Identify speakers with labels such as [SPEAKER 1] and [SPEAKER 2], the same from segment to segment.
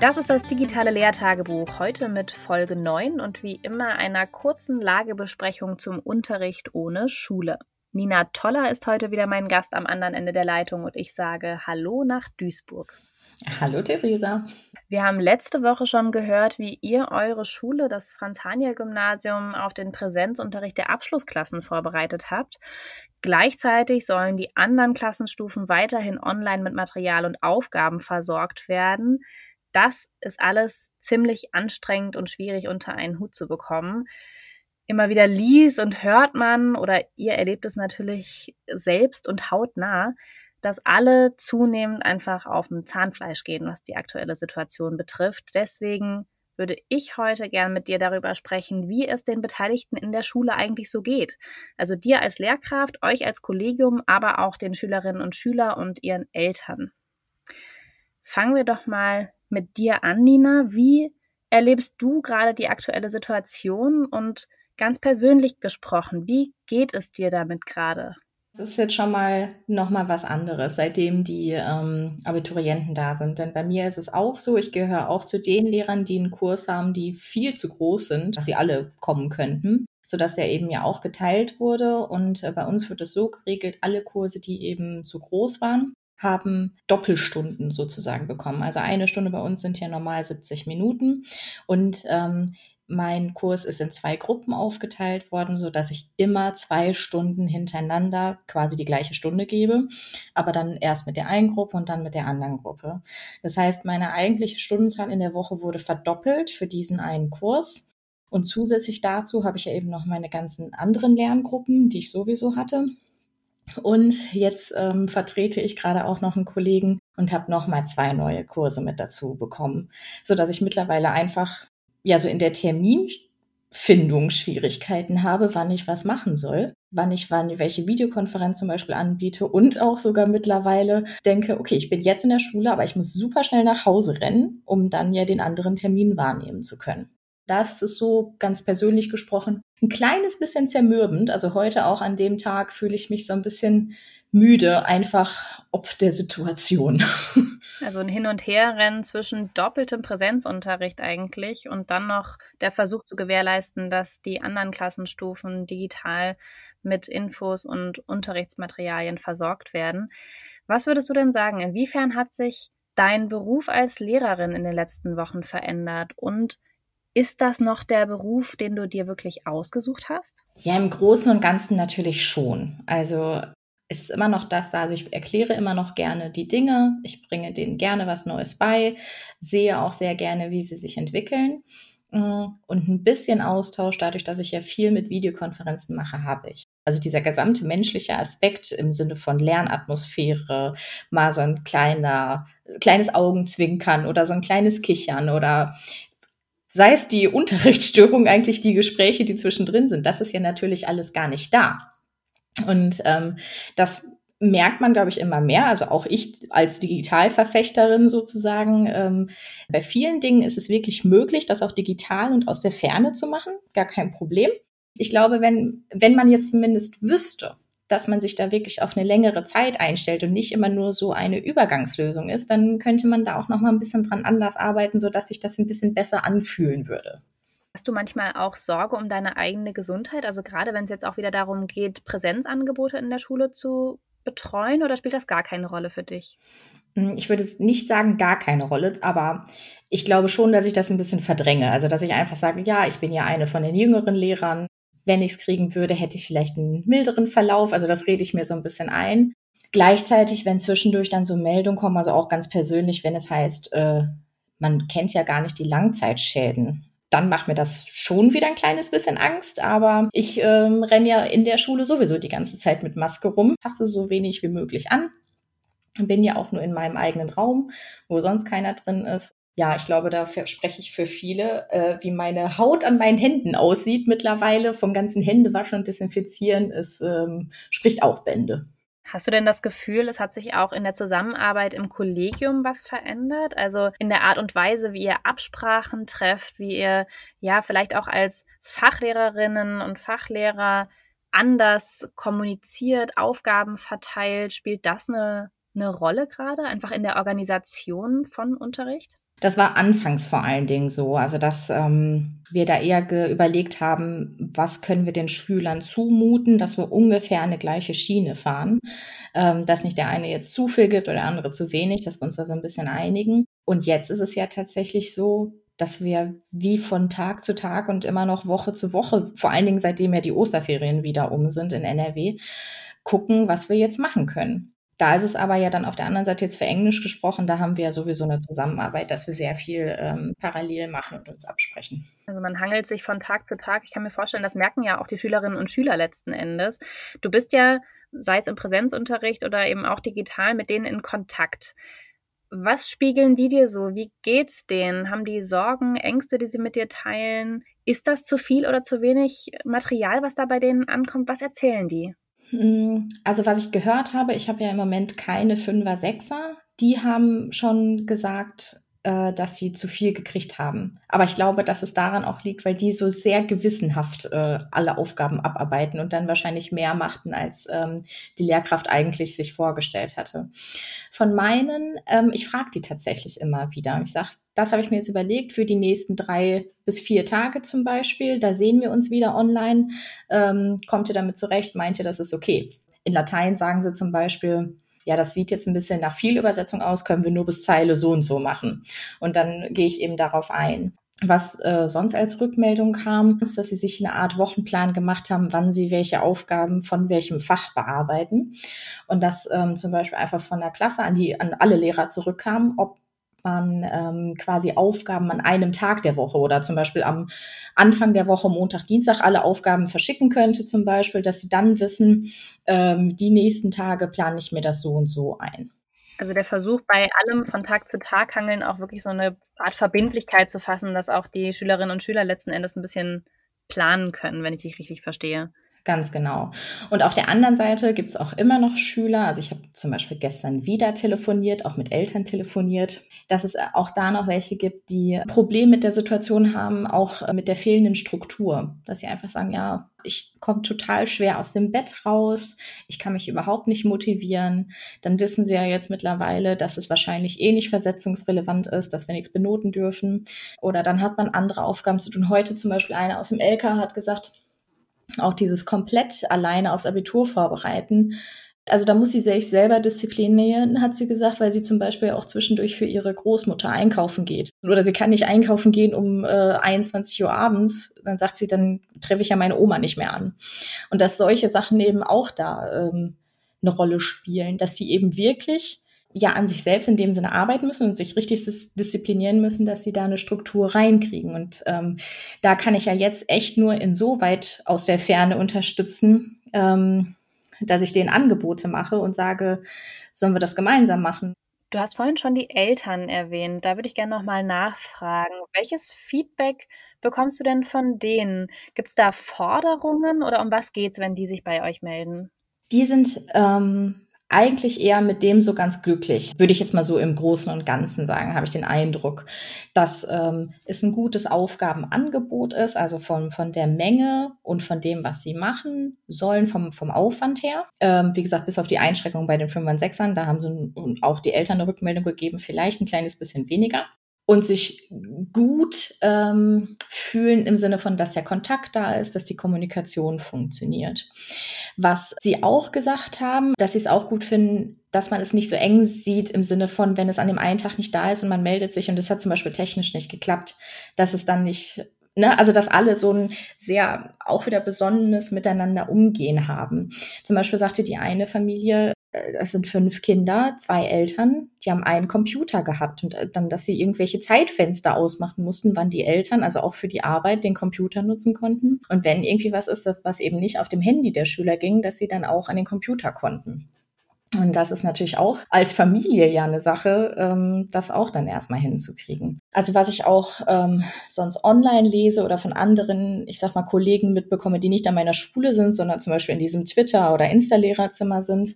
[SPEAKER 1] Das ist das digitale Lehrtagebuch, heute mit Folge 9 und wie immer einer kurzen Lagebesprechung zum Unterricht ohne Schule. Nina Toller ist heute wieder mein Gast am anderen Ende der Leitung und ich sage Hallo nach Duisburg.
[SPEAKER 2] Hallo Theresa.
[SPEAKER 1] Wir haben letzte Woche schon gehört, wie ihr eure Schule, das Franz-Haniel-Gymnasium, auf den Präsenzunterricht der Abschlussklassen vorbereitet habt. Gleichzeitig sollen die anderen Klassenstufen weiterhin online mit Material und Aufgaben versorgt werden. Das ist alles ziemlich anstrengend und schwierig unter einen Hut zu bekommen. Immer wieder liest und hört man oder ihr erlebt es natürlich selbst und hautnah, dass alle zunehmend einfach auf dem Zahnfleisch gehen, was die aktuelle Situation betrifft. Deswegen würde ich heute gern mit dir darüber sprechen, wie es den Beteiligten in der Schule eigentlich so geht. Also dir als Lehrkraft, euch als Kollegium, aber auch den Schülerinnen und Schülern und ihren Eltern. Fangen wir doch mal mit dir an, Nina. Wie erlebst du gerade die aktuelle Situation und ganz persönlich gesprochen, wie geht es dir damit gerade?
[SPEAKER 2] Das ist jetzt schon mal noch was anderes, seitdem die ähm, Abiturienten da sind. Denn bei mir ist es auch so, ich gehöre auch zu den Lehrern, die einen Kurs haben, die viel zu groß sind, dass sie alle kommen könnten, sodass der eben ja auch geteilt wurde. Und äh, bei uns wird es so geregelt, alle Kurse, die eben zu groß waren, haben Doppelstunden sozusagen bekommen. Also eine Stunde bei uns sind ja normal 70 Minuten. Und ähm, mein Kurs ist in zwei Gruppen aufgeteilt worden, so dass ich immer zwei Stunden hintereinander quasi die gleiche Stunde gebe, aber dann erst mit der einen Gruppe und dann mit der anderen Gruppe. Das heißt, meine eigentliche Stundenzahl in der Woche wurde verdoppelt für diesen einen Kurs. Und zusätzlich dazu habe ich ja eben noch meine ganzen anderen Lerngruppen, die ich sowieso hatte. Und jetzt ähm, vertrete ich gerade auch noch einen Kollegen und habe noch mal zwei neue Kurse mit dazu bekommen, so dass ich mittlerweile einfach ja so in der Terminfindung Schwierigkeiten habe, wann ich was machen soll, wann ich wann welche Videokonferenz zum Beispiel anbiete und auch sogar mittlerweile denke, okay, ich bin jetzt in der Schule, aber ich muss super schnell nach Hause rennen, um dann ja den anderen Termin wahrnehmen zu können. Das ist so ganz persönlich gesprochen ein kleines bisschen zermürbend. Also heute auch an dem Tag fühle ich mich so ein bisschen müde, einfach ob der Situation.
[SPEAKER 1] Also ein Hin- und Herrennen zwischen doppeltem Präsenzunterricht eigentlich und dann noch der Versuch zu gewährleisten, dass die anderen Klassenstufen digital mit Infos und Unterrichtsmaterialien versorgt werden. Was würdest du denn sagen? Inwiefern hat sich dein Beruf als Lehrerin in den letzten Wochen verändert und ist das noch der Beruf, den du dir wirklich ausgesucht hast?
[SPEAKER 2] Ja, im Großen und Ganzen natürlich schon. Also es ist immer noch das da. Also ich erkläre immer noch gerne die Dinge. Ich bringe denen gerne was Neues bei, sehe auch sehr gerne, wie sie sich entwickeln. Mm, und ein bisschen Austausch, dadurch, dass ich ja viel mit Videokonferenzen mache, habe ich. Also dieser gesamte menschliche Aspekt im Sinne von Lernatmosphäre, mal so ein kleiner, kleines Augenzwinkern oder so ein kleines Kichern oder sei es die Unterrichtsstörung, eigentlich die Gespräche, die zwischendrin sind, das ist ja natürlich alles gar nicht da. Und ähm, das merkt man, glaube ich, immer mehr. Also auch ich als Digitalverfechterin sozusagen. Ähm, bei vielen Dingen ist es wirklich möglich, das auch digital und aus der Ferne zu machen. Gar kein Problem. Ich glaube, wenn, wenn man jetzt zumindest wüsste, dass man sich da wirklich auf eine längere Zeit einstellt und nicht immer nur so eine Übergangslösung ist, dann könnte man da auch noch mal ein bisschen dran anders arbeiten, sodass sich das ein bisschen besser anfühlen würde.
[SPEAKER 1] Hast du manchmal auch Sorge um deine eigene Gesundheit? Also gerade wenn es jetzt auch wieder darum geht, Präsenzangebote in der Schule zu betreuen oder spielt das gar keine Rolle für dich?
[SPEAKER 2] Hm, ich würde nicht sagen, gar keine Rolle, aber ich glaube schon, dass ich das ein bisschen verdränge. Also, dass ich einfach sage, ja, ich bin ja eine von den jüngeren Lehrern wenn ich es kriegen würde, hätte ich vielleicht einen milderen Verlauf. Also das rede ich mir so ein bisschen ein. Gleichzeitig, wenn zwischendurch dann so Meldungen kommen, also auch ganz persönlich, wenn es heißt, äh, man kennt ja gar nicht die Langzeitschäden, dann macht mir das schon wieder ein kleines bisschen Angst. Aber ich ähm, renne ja in der Schule sowieso die ganze Zeit mit Maske rum, passe so wenig wie möglich an. Bin ja auch nur in meinem eigenen Raum, wo sonst keiner drin ist ja, ich glaube, da spreche ich für viele, äh, wie meine Haut an meinen Händen aussieht mittlerweile vom ganzen Händewaschen und Desinfizieren. Es ähm, spricht auch Bände.
[SPEAKER 1] Hast du denn das Gefühl, es hat sich auch in der Zusammenarbeit im Kollegium was verändert? Also in der Art und Weise, wie ihr Absprachen trefft, wie ihr ja vielleicht auch als Fachlehrerinnen und Fachlehrer anders kommuniziert, Aufgaben verteilt, spielt das eine, eine Rolle gerade, einfach in der Organisation von Unterricht?
[SPEAKER 2] Das war anfangs vor allen Dingen so, also dass ähm, wir da eher überlegt haben, was können wir den Schülern zumuten, dass wir ungefähr eine gleiche Schiene fahren, ähm, dass nicht der eine jetzt zu viel gibt oder der andere zu wenig, dass wir uns da so ein bisschen einigen. Und jetzt ist es ja tatsächlich so, dass wir wie von Tag zu Tag und immer noch Woche zu Woche, vor allen Dingen seitdem ja die Osterferien wieder um sind in NRW, gucken, was wir jetzt machen können. Da ist es aber ja dann auf der anderen Seite jetzt für Englisch gesprochen, da haben wir ja sowieso eine Zusammenarbeit, dass wir sehr viel ähm, parallel machen und uns absprechen.
[SPEAKER 1] Also man hangelt sich von Tag zu Tag. Ich kann mir vorstellen, das merken ja auch die Schülerinnen und Schüler letzten Endes. Du bist ja, sei es im Präsenzunterricht oder eben auch digital, mit denen in Kontakt. Was spiegeln die dir so? Wie geht's denen? Haben die Sorgen, Ängste, die sie mit dir teilen? Ist das zu viel oder zu wenig Material, was da bei denen ankommt? Was erzählen die?
[SPEAKER 2] Hm, also was ich gehört habe, ich habe ja im Moment keine Fünfer, Sechser. Die haben schon gesagt, äh, dass sie zu viel gekriegt haben. Aber ich glaube, dass es daran auch liegt, weil die so sehr gewissenhaft äh, alle Aufgaben abarbeiten und dann wahrscheinlich mehr machten, als ähm, die Lehrkraft eigentlich sich vorgestellt hatte. Von meinen, ähm, ich frage die tatsächlich immer wieder. Ich sage, das habe ich mir jetzt überlegt für die nächsten drei bis vier Tage zum Beispiel. Da sehen wir uns wieder online. Ähm, kommt ihr damit zurecht? Meint ihr, das ist okay? In Latein sagen sie zum Beispiel, ja, das sieht jetzt ein bisschen nach viel Übersetzung aus, können wir nur bis Zeile so und so machen. Und dann gehe ich eben darauf ein. Was äh, sonst als Rückmeldung kam, ist, dass sie sich eine Art Wochenplan gemacht haben, wann sie welche Aufgaben von welchem Fach bearbeiten. Und das ähm, zum Beispiel einfach von der Klasse an die an alle Lehrer zurückkam, ob man ähm, quasi Aufgaben an einem Tag der Woche oder zum Beispiel am Anfang der Woche, Montag, Dienstag, alle Aufgaben verschicken könnte, zum Beispiel, dass sie dann wissen, ähm, die nächsten Tage plane ich mir das so und so ein.
[SPEAKER 1] Also der Versuch, bei allem von Tag zu Tag hangeln auch wirklich so eine Art Verbindlichkeit zu fassen, dass auch die Schülerinnen und Schüler letzten Endes ein bisschen planen können, wenn ich dich richtig verstehe.
[SPEAKER 2] Ganz genau. Und auf der anderen Seite gibt es auch immer noch Schüler. Also ich habe zum Beispiel gestern wieder telefoniert, auch mit Eltern telefoniert, dass es auch da noch welche gibt, die Probleme mit der Situation haben, auch mit der fehlenden Struktur. Dass sie einfach sagen, ja, ich komme total schwer aus dem Bett raus, ich kann mich überhaupt nicht motivieren. Dann wissen sie ja jetzt mittlerweile, dass es wahrscheinlich eh nicht versetzungsrelevant ist, dass wir nichts benoten dürfen. Oder dann hat man andere Aufgaben zu tun. Heute zum Beispiel einer aus dem LK hat gesagt, auch dieses komplett alleine aufs Abitur vorbereiten. Also da muss sie sich selber disziplinieren, hat sie gesagt, weil sie zum Beispiel auch zwischendurch für ihre Großmutter einkaufen geht. Oder sie kann nicht einkaufen gehen um äh, 21 Uhr abends. Dann sagt sie, dann treffe ich ja meine Oma nicht mehr an. Und dass solche Sachen eben auch da ähm, eine Rolle spielen, dass sie eben wirklich ja an sich selbst in dem Sinne arbeiten müssen und sich richtig disziplinieren müssen, dass sie da eine Struktur reinkriegen. Und ähm, da kann ich ja jetzt echt nur insoweit aus der Ferne unterstützen, ähm, dass ich denen Angebote mache und sage, sollen wir das gemeinsam machen.
[SPEAKER 1] Du hast vorhin schon die Eltern erwähnt. Da würde ich gerne nochmal nachfragen. Welches Feedback bekommst du denn von denen? Gibt es da Forderungen oder um was geht es, wenn die sich bei euch melden?
[SPEAKER 2] Die sind ähm, eigentlich eher mit dem so ganz glücklich, würde ich jetzt mal so im Großen und Ganzen sagen, habe ich den Eindruck, dass ähm, es ein gutes Aufgabenangebot ist, also von, von der Menge und von dem, was sie machen sollen, vom, vom Aufwand her. Ähm, wie gesagt, bis auf die Einschränkung bei den 5 und 6ern, da haben sie auch die Eltern eine Rückmeldung gegeben, vielleicht ein kleines bisschen weniger und sich gut ähm, fühlen im Sinne von, dass der Kontakt da ist, dass die Kommunikation funktioniert. Was sie auch gesagt haben, dass sie es auch gut finden, dass man es nicht so eng sieht im Sinne von, wenn es an dem einen Tag nicht da ist und man meldet sich und es hat zum Beispiel technisch nicht geklappt, dass es dann nicht Ne, also dass alle so ein sehr auch wieder besonnenes Miteinander umgehen haben. Zum Beispiel sagte die eine Familie, äh, es sind fünf Kinder, zwei Eltern, die haben einen Computer gehabt und äh, dann, dass sie irgendwelche Zeitfenster ausmachen mussten, wann die Eltern, also auch für die Arbeit, den Computer nutzen konnten. Und wenn irgendwie was ist, was eben nicht auf dem Handy der Schüler ging, dass sie dann auch an den Computer konnten. Und das ist natürlich auch als Familie ja eine Sache, ähm, das auch dann erstmal hinzukriegen. Also was ich auch ähm, sonst online lese oder von anderen, ich sag mal, Kollegen mitbekomme, die nicht an meiner Schule sind, sondern zum Beispiel in diesem Twitter- oder Insta-Lehrerzimmer sind,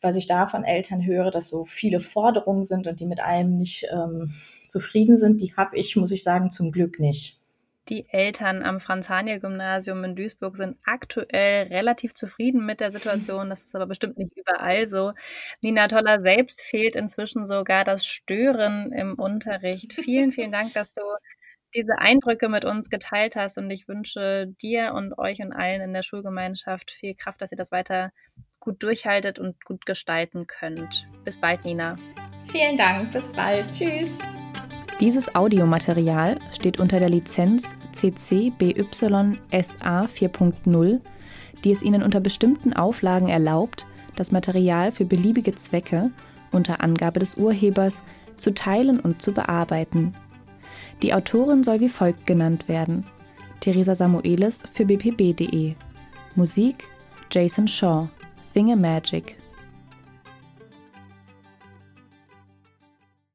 [SPEAKER 2] was ich da von Eltern höre, dass so viele Forderungen sind und die mit allem nicht ähm, zufrieden sind, die habe ich, muss ich sagen, zum Glück nicht.
[SPEAKER 1] Die Eltern am Franz-Haniel-Gymnasium in Duisburg sind aktuell relativ zufrieden mit der Situation. Das ist aber bestimmt nicht überall so. Nina Toller selbst fehlt inzwischen sogar das Stören im Unterricht. Vielen, vielen Dank, dass du diese Eindrücke mit uns geteilt hast und ich wünsche dir und euch und allen in der Schulgemeinschaft viel Kraft, dass ihr das weiter gut durchhaltet und gut gestalten könnt. Bis bald, Nina.
[SPEAKER 2] Vielen Dank, bis bald. Tschüss.
[SPEAKER 1] Dieses Audiomaterial steht unter der Lizenz CC BY SA 4.0, die es Ihnen unter bestimmten Auflagen erlaubt, das Material für beliebige Zwecke unter Angabe des Urhebers zu teilen und zu bearbeiten. Die Autorin soll wie folgt genannt werden: Theresa Samuelis für bpb.de. Musik Jason Shaw. Thingamagik